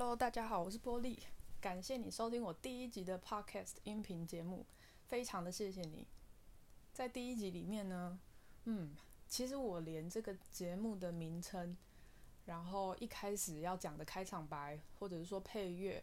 Hello，大家好，我是波莉，感谢你收听我第一集的 Podcast 音频节目，非常的谢谢你。在第一集里面呢，嗯，其实我连这个节目的名称，然后一开始要讲的开场白，或者是说配乐、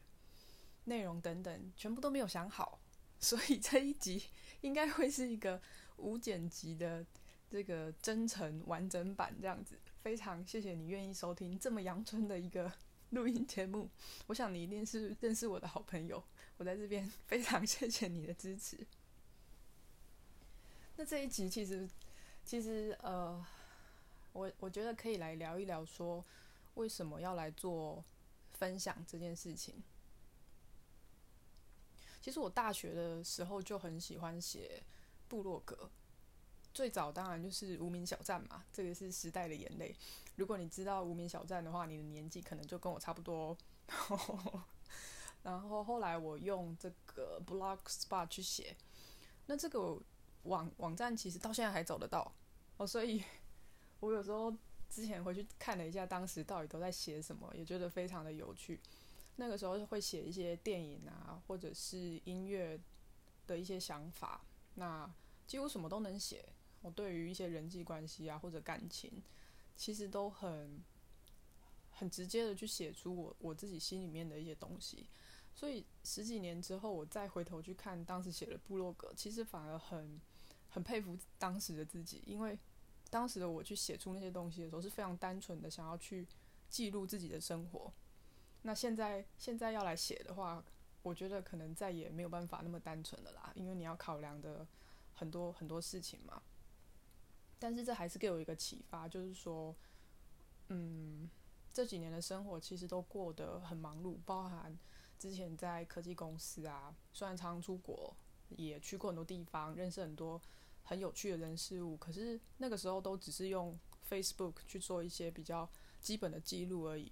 内容等等，全部都没有想好，所以这一集 应该会是一个无剪辑的这个真诚完整版这样子。非常谢谢你愿意收听这么阳春的一个 录音节目，我想你一定是认识我的好朋友，我在这边非常谢谢你的支持。那这一集其实，其实呃，我我觉得可以来聊一聊，说为什么要来做分享这件事情。其实我大学的时候就很喜欢写部落格。最早当然就是无名小站嘛，这个是时代的眼泪。如果你知道无名小站的话，你的年纪可能就跟我差不多。然后后来我用这个 Blogspot 去写，那这个网网站其实到现在还走得到哦，所以我有时候之前回去看了一下，当时到底都在写什么，也觉得非常的有趣。那个时候会写一些电影啊，或者是音乐的一些想法，那几乎什么都能写。对于一些人际关系啊，或者感情，其实都很很直接的去写出我我自己心里面的一些东西。所以十几年之后，我再回头去看当时写的部落格，其实反而很很佩服当时的自己，因为当时的我去写出那些东西的时候，是非常单纯的想要去记录自己的生活。那现在现在要来写的话，我觉得可能再也没有办法那么单纯了啦，因为你要考量的很多很多事情嘛。但是这还是给我一个启发，就是说，嗯，这几年的生活其实都过得很忙碌，包含之前在科技公司啊，虽然常常出国，也去过很多地方，认识很多很有趣的人事物，可是那个时候都只是用 Facebook 去做一些比较基本的记录而已。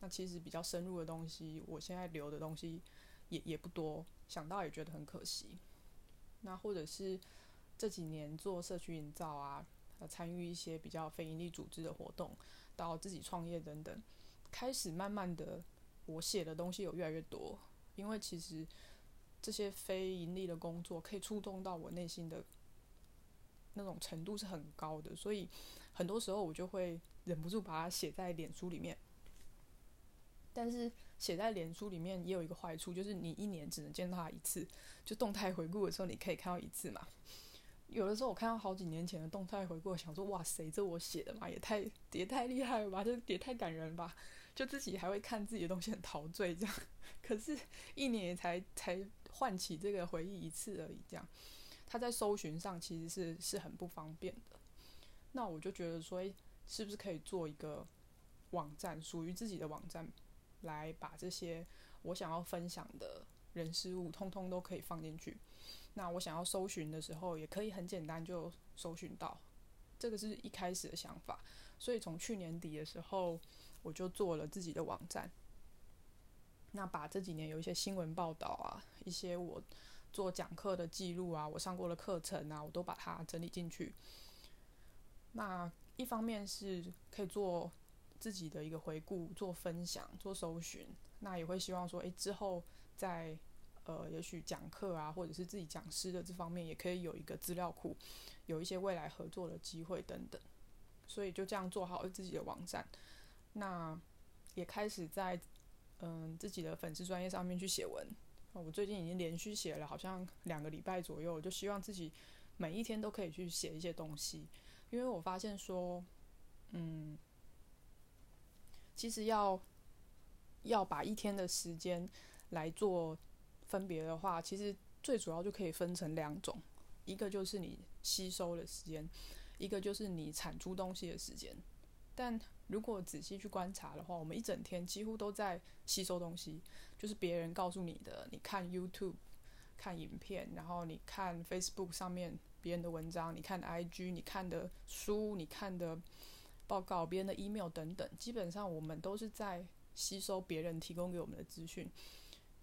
那其实比较深入的东西，我现在留的东西也也不多，想到也觉得很可惜。那或者是这几年做社区营造啊。呃，参与一些比较非营利组织的活动，到自己创业等等，开始慢慢的，我写的东西有越来越多。因为其实这些非营利的工作可以触动到我内心的那种程度是很高的，所以很多时候我就会忍不住把它写在脸书里面。但是写在脸书里面也有一个坏处，就是你一年只能见到它一次，就动态回顾的时候你可以看到一次嘛。有的时候我看到好几年前的动态回顾，想说哇塞，这我写的嘛，也太也太厉害了吧，这也太感人吧，就自己还会看自己的东西很陶醉这样。可是，一年才才唤起这个回忆一次而已，这样，他在搜寻上其实是是很不方便的。那我就觉得说，是不是可以做一个网站，属于自己的网站，来把这些我想要分享的人事物，通通都可以放进去。那我想要搜寻的时候，也可以很简单就搜寻到，这个是一开始的想法。所以从去年底的时候，我就做了自己的网站。那把这几年有一些新闻报道啊，一些我做讲课的记录啊，我上过的课程啊，我都把它整理进去。那一方面是可以做自己的一个回顾、做分享、做搜寻。那也会希望说，诶，之后在呃，也许讲课啊，或者是自己讲师的这方面，也可以有一个资料库，有一些未来合作的机会等等。所以就这样做好自己的网站，那也开始在嗯、自己的粉丝专业上面去写文。我最近已经连续写了好像两个礼拜左右，就希望自己每一天都可以去写一些东西，因为我发现说，嗯，其实要要把一天的时间来做。分别的话，其实最主要就可以分成两种，一个就是你吸收的时间，一个就是你产出东西的时间。但如果仔细去观察的话，我们一整天几乎都在吸收东西，就是别人告诉你的，你看 YouTube 看影片，然后你看 Facebook 上面别人的文章，你看 IG 你看的书，你看的报告，别人的 email 等等，基本上我们都是在吸收别人提供给我们的资讯。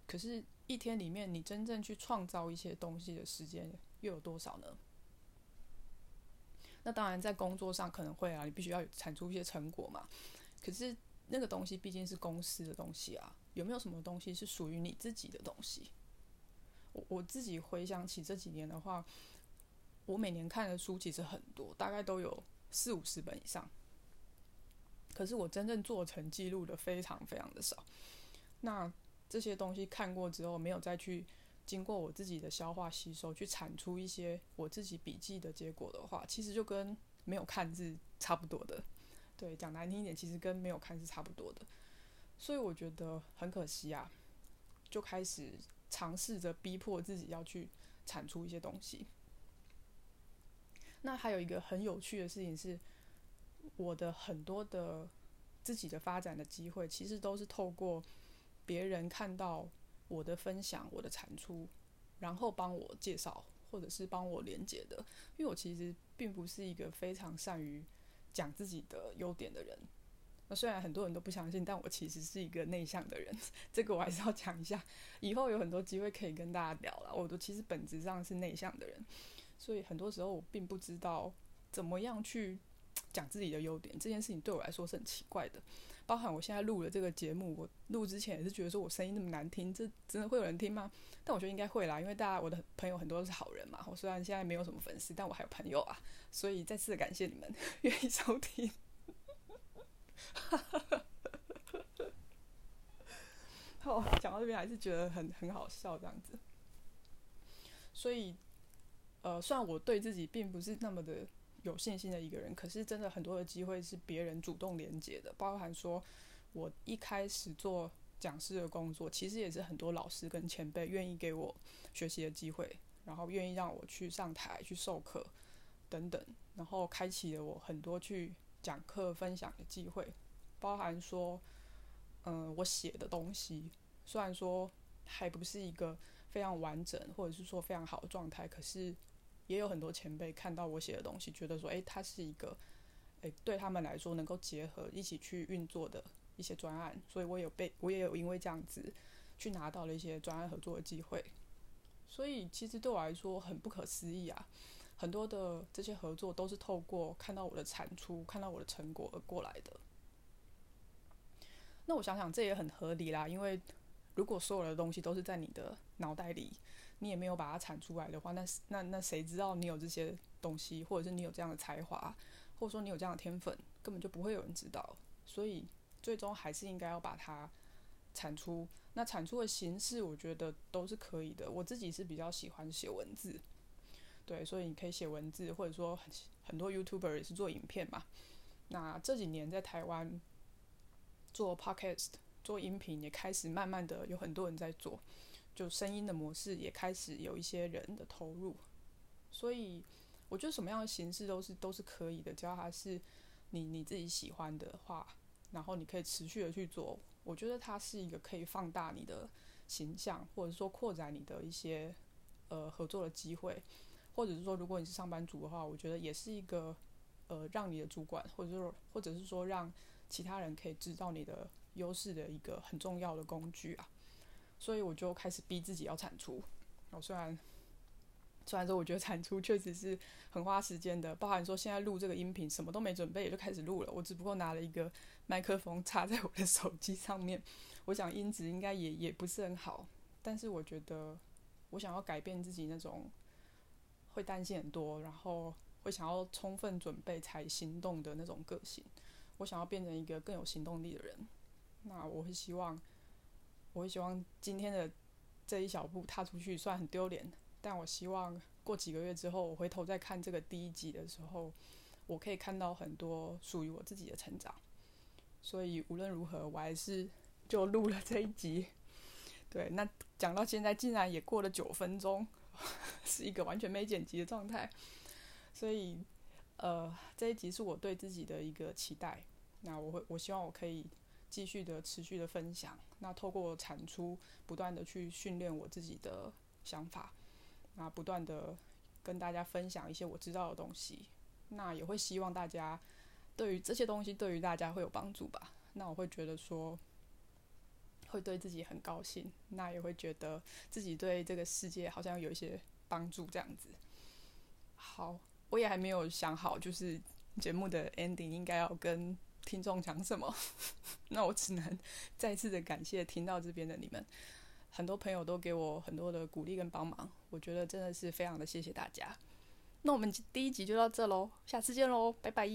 可是，一天里面你真正去创造一些东西的时间又有多少呢？那当然，在工作上可能会啊，你必须要产出一些成果嘛。可是，那个东西毕竟是公司的东西啊，有没有什么东西是属于你自己的东西？我我自己回想起这几年的话，我每年看的书其实很多，大概都有四五十本以上。可是我真正做成记录的非常非常的少。那这些东西看过之后，没有再去经过我自己的消化吸收，去产出一些我自己笔记的结果的话，其实就跟没有看是差不多的。对，讲难听一点，其实跟没有看是差不多的。所以我觉得很可惜啊，就开始尝试着逼迫自己要去产出一些东西。那还有一个很有趣的事情是，我的很多的自己的发展的机会，其实都是透过别人看到我的分享、我的产出，然后帮我介绍或者是帮我连接的。因为我其实并不是一个非常善于讲自己的优点的人。那虽然很多人都不相信，但我其实是一个内向的人。这个我还是要讲一下，以后有很多机会可以跟大家聊了。我都其实本质上是内向的人，所以很多时候我并不知道怎么样去讲自己的优点。这件事情对我来说是很奇怪的。包含我现在录了这个节目，我录之前也是觉得说我声音那么难听，这真的会有人听吗？但我觉得应该会啦，因为大家我的朋友很多都是好人嘛。我虽然现在没有什么粉丝，但我还有朋友啊，所以再次感谢你们 愿意收听。好，讲到这边还是觉得很很好笑这样子。所以，呃，虽然我对自己并不是那么的有信心的一个人，可是真的很多的机会是别人主动连接的，包含说我一开始做讲师的工作，其实也是很多老师跟前辈愿意给我学习的机会，然后愿意让我去上台去授课等等，然后开启了我很多去。讲课分享的机会，包含说，嗯、我写的东西，虽然说还不是一个非常完整，或者是说非常好的状态，可是也有很多前辈看到我写的东西，觉得说，诶，它是一个，诶，对他们来说能够结合一起去运作的一些专案，所以我有被，我也有因为这样子去拿到了一些专案合作的机会，所以其实对我来说很不可思议啊。很多的这些合作都是透过看到我的产出、看到我的成果而过来的。那我想想，这也很合理啦。因为如果所有的东西都是在你的脑袋里，你也没有把它产出来的话，那那那谁知道你有这些东西，或者是你有这样的才华，或者说你有这样的天分，根本就不会有人知道。所以最终还是应该要把它产出。那产出的形式，我觉得都是可以的。我自己是比较喜欢写文字。对，所以你可以写文字，或者说很很多 YouTuber 也是做影片嘛。那这几年在台湾做 Podcast、做音频也开始慢慢的有很多人在做，就声音的模式也开始有一些人的投入。所以我觉得什么样的形式都是都是可以的，只要它是你你自己喜欢的话，然后你可以持续的去做。我觉得它是一个可以放大你的形象，或者说扩展你的一些呃合作的机会。或者是说，如果你是上班族的话，我觉得也是一个，呃，让你的主管，或者说，或者是说，让其他人可以知道你的优势的一个很重要的工具啊。所以我就开始逼自己要产出。我虽然，虽然说我觉得产出确实是很花时间的，包含说现在录这个音频什么都没准备也就开始录了，我只不过拿了一个麦克风插在我的手机上面，我想音质应该也也不是很好，但是我觉得我想要改变自己那种。会担心很多，然后会想要充分准备才行动的那种个性。我想要变成一个更有行动力的人。那我会希望，我会希望今天的这一小步踏出去，虽然很丢脸，但我希望过几个月之后，我回头再看这个第一集的时候，我可以看到很多属于我自己的成长。所以无论如何，我还是就录了这一集。对，那讲到现在，竟然也过了九分钟。是一个完全没剪辑的状态，所以，呃，这一集是我对自己的一个期待。那我会，我希望我可以继续的、持续的分享。那透过产出，不断的去训练我自己的想法，那不断的跟大家分享一些我知道的东西。那也会希望大家对于这些东西，对于大家会有帮助吧。那我会觉得说。会对自己很高兴，那也会觉得自己对这个世界好像有一些帮助，这样子。好，我也还没有想好，就是节目的 ending 应该要跟听众讲什么，那我只能再次的感谢听到这边的你们。很多朋友都给我很多的鼓励跟帮忙，我觉得真的是非常的谢谢大家。那我们第一集就到这喽，下次见喽，拜拜。